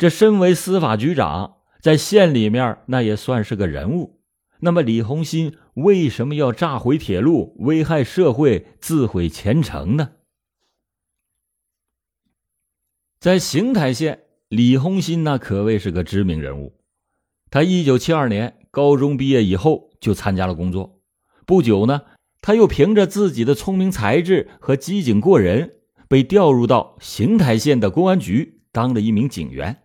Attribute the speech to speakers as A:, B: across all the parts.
A: 这身为司法局长，在县里面那也算是个人物。那么李洪新为什么要炸毁铁路、危害社会、自毁前程呢？在邢台县，李洪新那可谓是个知名人物。他一九七二年高中毕业以后就参加了工作，不久呢，他又凭着自己的聪明才智和机警过人，被调入到邢台县的公安局当了一名警员。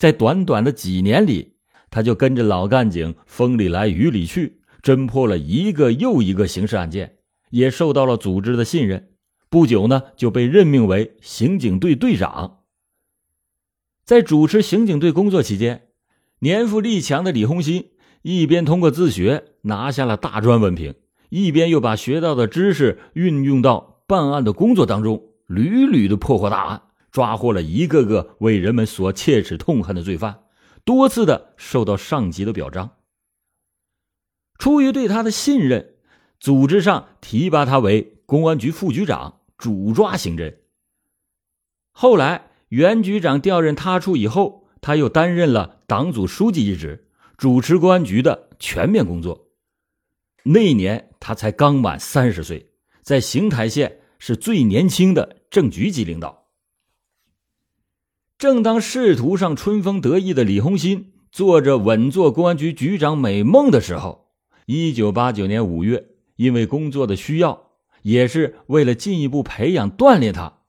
A: 在短短的几年里，他就跟着老干警风里来雨里去，侦破了一个又一个刑事案件，也受到了组织的信任。不久呢，就被任命为刑警队队长。在主持刑警队工作期间，年富力强的李洪新一边通过自学拿下了大专文凭，一边又把学到的知识运用到办案的工作当中，屡屡的破获大案。抓获了一个个为人们所切齿痛恨的罪犯，多次的受到上级的表彰。出于对他的信任，组织上提拔他为公安局副局长，主抓刑侦。后来袁局长调任他处以后，他又担任了党组书记一职，主持公安局的全面工作。那年他才刚满三十岁，在邢台县是最年轻的正局级领导。正当仕途上春风得意的李洪新做着稳坐公安局局长美梦的时候，一九八九年五月，因为工作的需要，也是为了进一步培养锻炼他，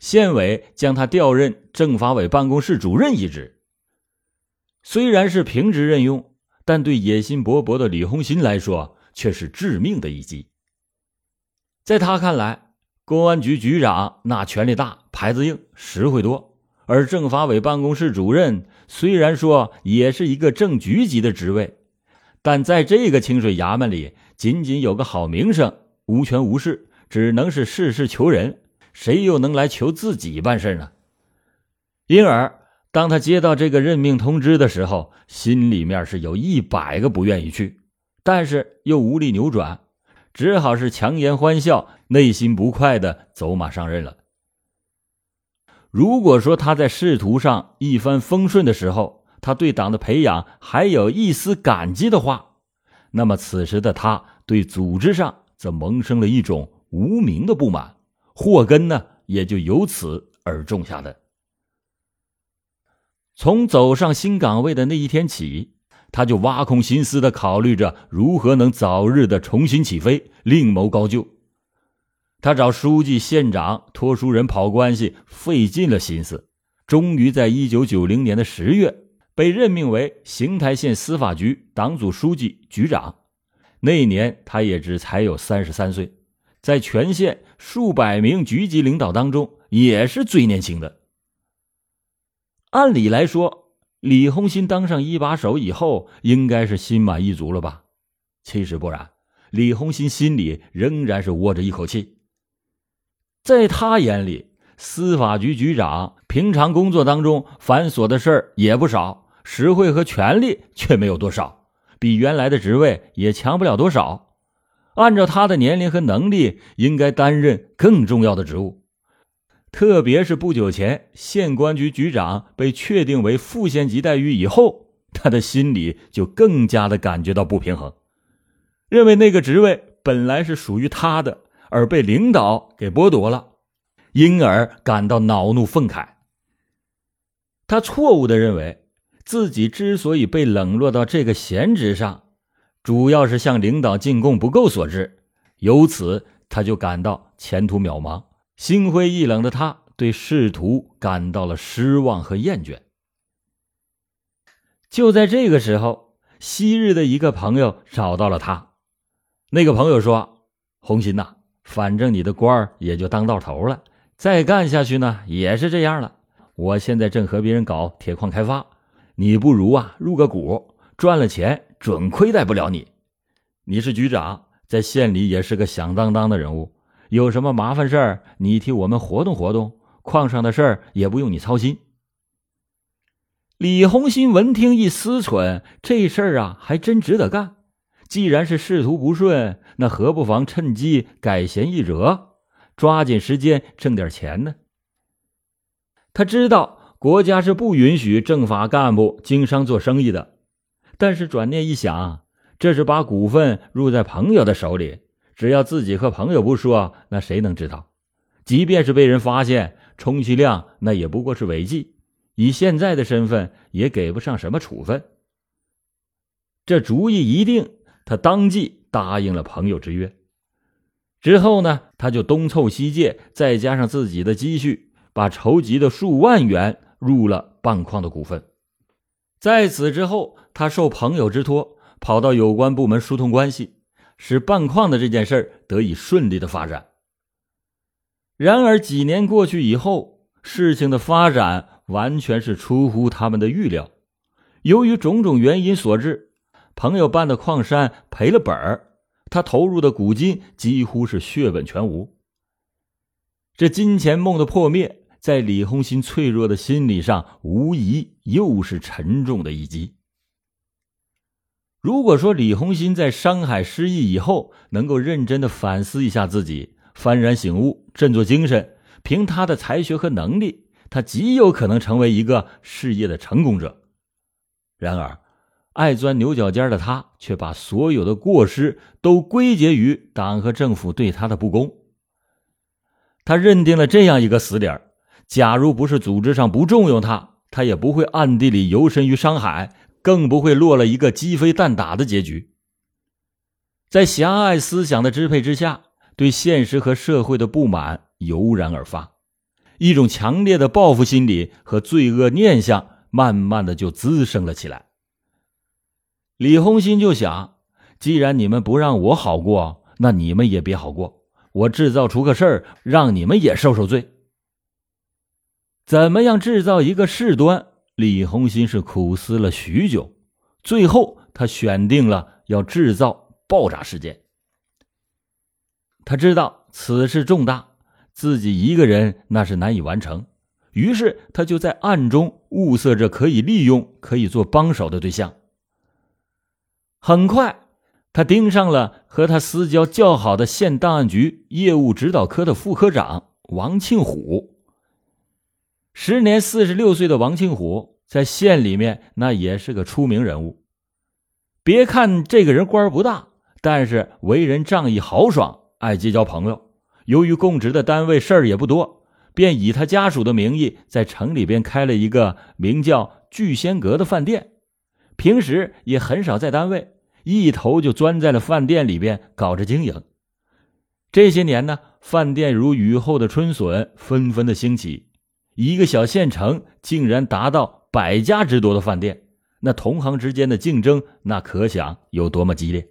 A: 县委将他调任政法委办公室主任一职。虽然是平职任用，但对野心勃勃的李洪新来说却是致命的一击。在他看来，公安局局长那权力大、牌子硬、实惠多。而政法委办公室主任虽然说也是一个正局级的职位，但在这个清水衙门里，仅仅有个好名声，无权无势，只能是事事求人。谁又能来求自己办事呢？因而，当他接到这个任命通知的时候，心里面是有一百个不愿意去，但是又无力扭转，只好是强颜欢笑，内心不快的走马上任了。如果说他在仕途上一帆风顺的时候，他对党的培养还有一丝感激的话，那么此时的他对组织上则萌生了一种无名的不满，祸根呢也就由此而种下的。从走上新岗位的那一天起，他就挖空心思的考虑着如何能早日的重新起飞，另谋高就。他找书记、县长、托书人跑关系，费尽了心思，终于在一九九零年的十月被任命为邢台县司法局党组书记、局长。那年他也只才有三十三岁，在全县数百名局级领导当中，也是最年轻的。按理来说，李洪新当上一把手以后，应该是心满意足了吧？其实不然，李洪新心里仍然是窝着一口气。在他眼里，司法局局长平常工作当中繁琐的事儿也不少，实惠和权力却没有多少，比原来的职位也强不了多少。按照他的年龄和能力，应该担任更重要的职务。特别是不久前县公安局局长被确定为副县级待遇以后，他的心里就更加的感觉到不平衡，认为那个职位本来是属于他的。而被领导给剥夺了，因而感到恼怒愤慨。他错误的认为，自己之所以被冷落到这个闲职上，主要是向领导进贡不够所致。由此，他就感到前途渺茫，心灰意冷的他对仕途感到了失望和厌倦。就在这个时候，昔日的一个朋友找到了他。那个朋友说：“红心呐。”反正你的官儿也就当到头了，再干下去呢也是这样了。我现在正和别人搞铁矿开发，你不如啊入个股，赚了钱准亏待不了你。你是局长，在县里也是个响当当的人物，有什么麻烦事儿，你替我们活动活动，矿上的事儿也不用你操心。李红新闻听一思忖，这事儿啊还真值得干。既然是仕途不顺，那何不妨趁机改弦易辙，抓紧时间挣点钱呢？他知道国家是不允许政法干部经商做生意的。但是转念一想，这是把股份入在朋友的手里，只要自己和朋友不说，那谁能知道？即便是被人发现，充其量那也不过是违纪，以现在的身份也给不上什么处分。这主意一定，他当即答应了朋友之约。之后呢，他就东凑西借，再加上自己的积蓄，把筹集的数万元入了半矿的股份。在此之后，他受朋友之托，跑到有关部门疏通关系，使办矿的这件事得以顺利的发展。然而几年过去以后，事情的发展完全是出乎他们的预料。由于种种原因所致，朋友办的矿山赔了本儿，他投入的股金几乎是血本全无。这金钱梦的破灭。在李红心脆弱的心理上，无疑又是沉重的一击。如果说李红心在商海失意以后，能够认真的反思一下自己，幡然醒悟，振作精神，凭他的才学和能力，他极有可能成为一个事业的成功者。然而，爱钻牛角尖的他，却把所有的过失都归结于党和政府对他的不公。他认定了这样一个死点假如不是组织上不重用他，他也不会暗地里游身于商海，更不会落了一个鸡飞蛋打的结局。在狭隘思想的支配之下，对现实和社会的不满油然而发，一种强烈的报复心理和罪恶念想慢慢的就滋生了起来。李红心就想，既然你们不让我好过，那你们也别好过，我制造出个事儿，让你们也受受罪。怎么样制造一个事端？李红心是苦思了许久，最后他选定了要制造爆炸事件。他知道此事重大，自己一个人那是难以完成，于是他就在暗中物色着可以利用、可以做帮手的对象。很快，他盯上了和他私交较好的县档案局业务指导科的副科长王庆虎。时年四十六岁的王庆虎，在县里面那也是个出名人物。别看这个人官不大，但是为人仗义豪爽，爱结交朋友。由于供职的单位事儿也不多，便以他家属的名义，在城里边开了一个名叫“聚仙阁”的饭店。平时也很少在单位，一头就钻在了饭店里边搞着经营。这些年呢，饭店如雨后的春笋，纷纷的兴起。一个小县城竟然达到百家之多的饭店，那同行之间的竞争，那可想有多么激烈。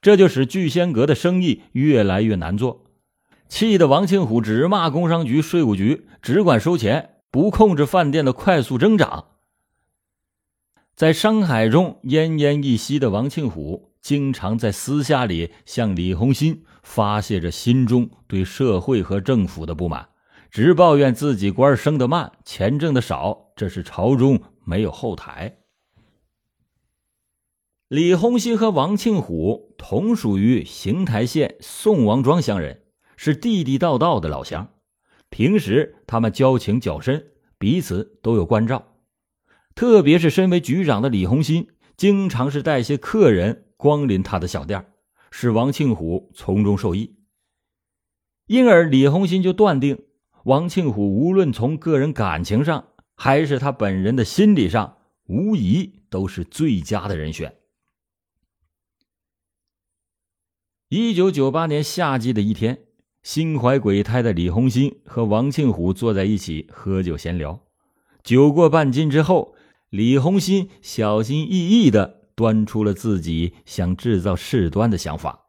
A: 这就使聚仙阁的生意越来越难做，气得王庆虎只骂工商局、税务局，只管收钱，不控制饭店的快速增长。在商海中奄奄一息的王庆虎，经常在私下里向李红心发泄着心中对社会和政府的不满。直抱怨自己官升得慢，钱挣的少，这是朝中没有后台。李洪新和王庆虎同属于邢台县宋王庄乡人，是地地道道的老乡。平时他们交情较深，彼此都有关照。特别是身为局长的李洪新，经常是带些客人光临他的小店，使王庆虎从中受益。因而李洪新就断定。王庆虎无论从个人感情上，还是他本人的心理上，无疑都是最佳的人选。一九九八年夏季的一天，心怀鬼胎的李红新和王庆虎坐在一起喝酒闲聊。酒过半斤之后，李红心小心翼翼的端出了自己想制造事端的想法。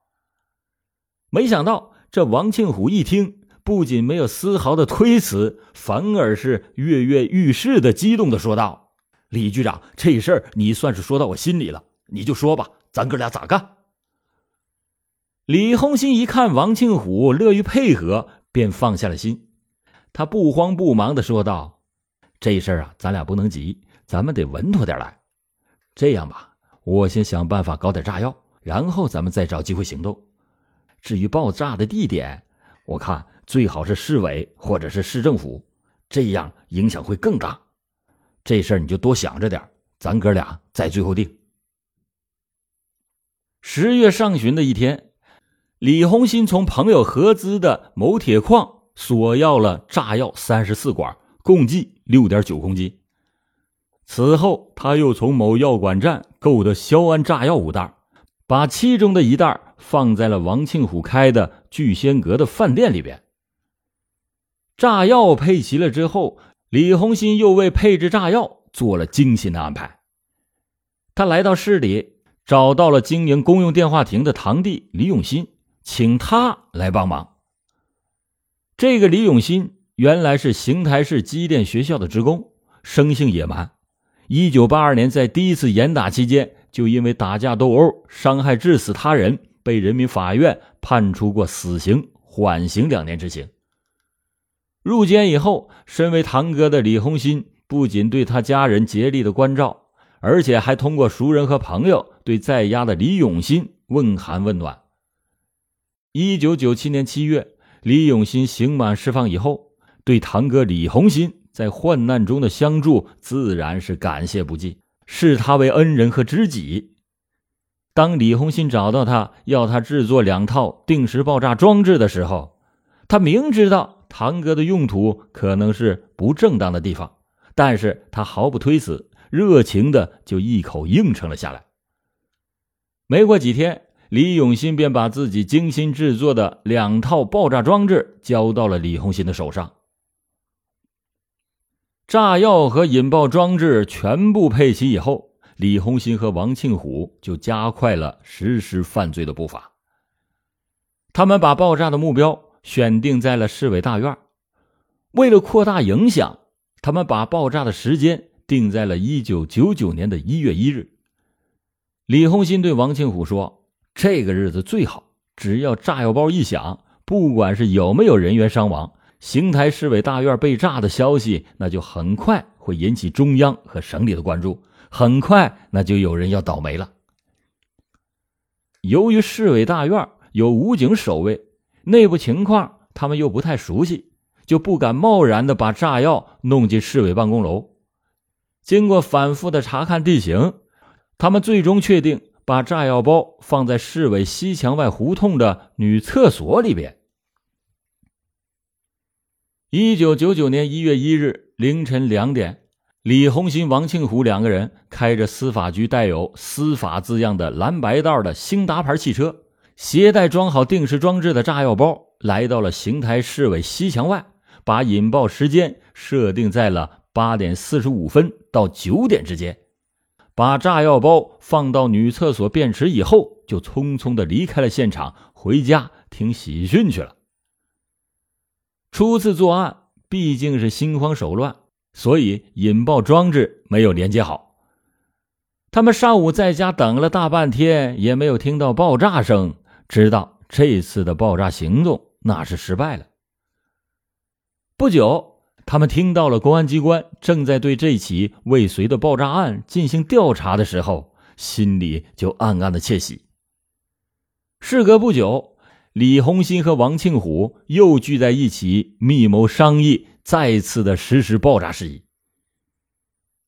A: 没想到，这王庆虎一听。不仅没有丝毫的推辞，反而是跃跃欲试的激动的说道：“李局长，这事儿你算是说到我心里了，你就说吧，咱哥俩咋干？”李红心一看王庆虎乐于配合，便放下了心。他不慌不忙的说道：“这事儿啊，咱俩不能急，咱们得稳妥点来。这样吧，我先想办法搞点炸药，然后咱们再找机会行动。至于爆炸的地点，我看……”最好是市委或者是市政府，这样影响会更大。这事儿你就多想着点咱哥俩再最后定。十月上旬的一天，李红新从朋友合资的某铁矿索要了炸药三十四管，共计六点九公斤。此后，他又从某药管站购得硝铵炸药五袋，把其中的一袋放在了王庆虎开的聚仙阁的饭店里边。炸药配齐了之后，李红新又为配置炸药做了精心的安排。他来到市里，找到了经营公用电话亭的堂弟李永新，请他来帮忙。这个李永新原来是邢台市机电学校的职工，生性野蛮。一九八二年，在第一次严打期间，就因为打架斗殴、伤害致死他人，被人民法院判处过死刑，缓刑两年执行。入监以后，身为堂哥的李红新不仅对他家人竭力的关照，而且还通过熟人和朋友对在押的李永新问寒问暖。一九九七年七月，李永新刑满释放以后，对堂哥李红新。在患难中的相助，自然是感谢不尽，视他为恩人和知己。当李洪新找到他，要他制作两套定时爆炸装置的时候，他明知道堂哥的用途可能是不正当的地方，但是他毫不推辞，热情的就一口应承了下来。没过几天，李永新便把自己精心制作的两套爆炸装置交到了李红新的手上。炸药和引爆装置全部配齐以后，李红新和王庆虎就加快了实施犯罪的步伐。他们把爆炸的目标选定在了市委大院，为了扩大影响，他们把爆炸的时间定在了一九九九年的一月一日。李红新对王庆虎说：“这个日子最好，只要炸药包一响，不管是有没有人员伤亡。”邢台市委大院被炸的消息，那就很快会引起中央和省里的关注，很快那就有人要倒霉了。由于市委大院有武警守卫，内部情况他们又不太熟悉，就不敢贸然的把炸药弄进市委办公楼。经过反复的查看地形，他们最终确定把炸药包放在市委西墙外胡同的女厕所里边。一九九九年一月一日凌晨两点，李红新、王庆虎两个人开着司法局带有“司法”字样的蓝白道的兴达牌汽车，携带装好定时装置的炸药包，来到了邢台市委西墙外，把引爆时间设定在了八点四十五分到九点之间，把炸药包放到女厕所便池以后，就匆匆的离开了现场，回家听喜讯去了。初次作案，毕竟是心慌手乱，所以引爆装置没有连接好。他们上午在家等了大半天，也没有听到爆炸声，知道这次的爆炸行动那是失败了。不久，他们听到了公安机关正在对这起未遂的爆炸案进行调查的时候，心里就暗暗的窃喜。事隔不久。李红新和王庆虎又聚在一起，密谋商议再次的实施爆炸事宜。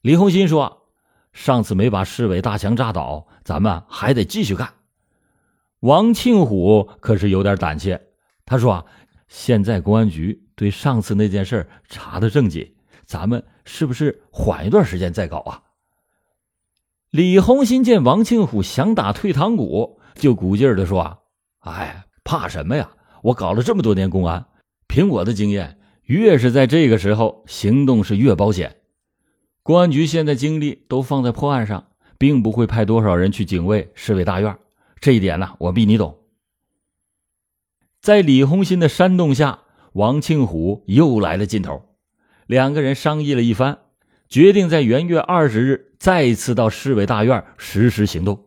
A: 李红新说：“上次没把市委大墙炸倒，咱们还得继续干。”王庆虎可是有点胆怯，他说：“现在公安局对上次那件事查的正紧，咱们是不是缓一段时间再搞啊？”李红新见王庆虎想打退堂鼓，就鼓劲儿的说：“哎。”怕什么呀？我搞了这么多年公安，凭我的经验，越是在这个时候行动是越保险。公安局现在精力都放在破案上，并不会派多少人去警卫市委大院。这一点呢，我比你懂。在李红新的煽动下，王庆虎又来了劲头。两个人商议了一番，决定在元月二十日再次到市委大院实施行动。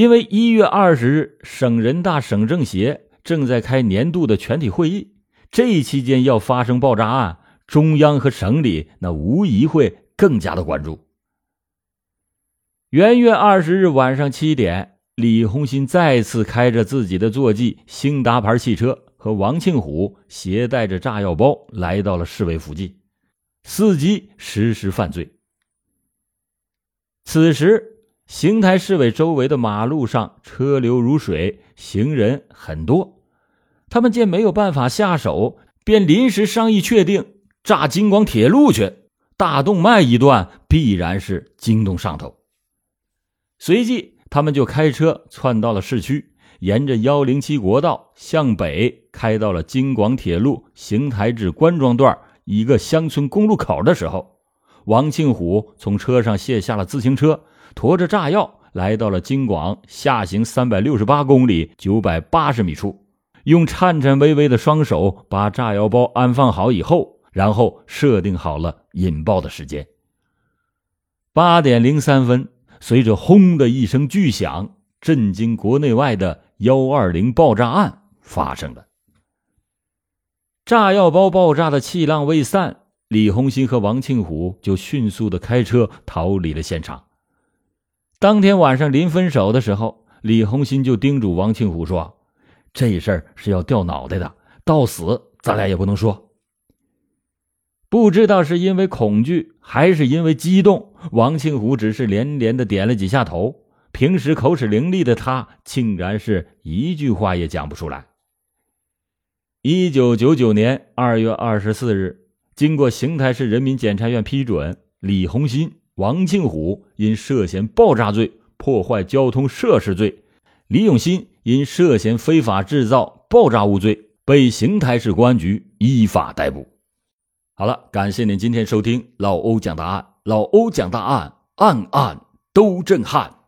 A: 因为一月二十日，省人大、省政协正在开年度的全体会议，这一期间要发生爆炸案，中央和省里那无疑会更加的关注。元月二十日晚上七点，李红新再次开着自己的座机兴达牌汽车，和王庆虎携带着炸药包来到了市委附近，伺机实施犯罪。此时，邢台市委周围的马路上车流如水，行人很多。他们见没有办法下手，便临时商议，确定炸京广铁路去。大动脉一断，必然是惊动上头。随即，他们就开车窜到了市区，沿着幺零七国道向北开到了京广铁路邢台至关庄段一个乡村公路口的时候，王庆虎从车上卸下了自行车，驮着炸药来到了京广下行三百六十八公里九百八十米处，用颤颤巍巍的双手把炸药包安放好以后，然后设定好了引爆的时间。八点零三分。随着“轰”的一声巨响，震惊国内外的幺二零爆炸案发生了。炸药包爆炸的气浪未散，李红新和王庆虎就迅速的开车逃离了现场。当天晚上临分手的时候，李红心就叮嘱王庆虎说：“这事儿是要掉脑袋的，到死咱俩也不能说。”不知道是因为恐惧还是因为激动，王庆虎只是连连的点了几下头。平时口齿伶俐的他，竟然是一句话也讲不出来。一九九九年二月二十四日，经过邢台市人民检察院批准，李红新、王庆虎因涉嫌爆炸罪、破坏交通设施罪，李永新因涉嫌非法制造爆炸物罪，被邢台市公安局依法逮捕。好了，感谢您今天收听老欧讲大案。老欧讲大案，案案都震撼。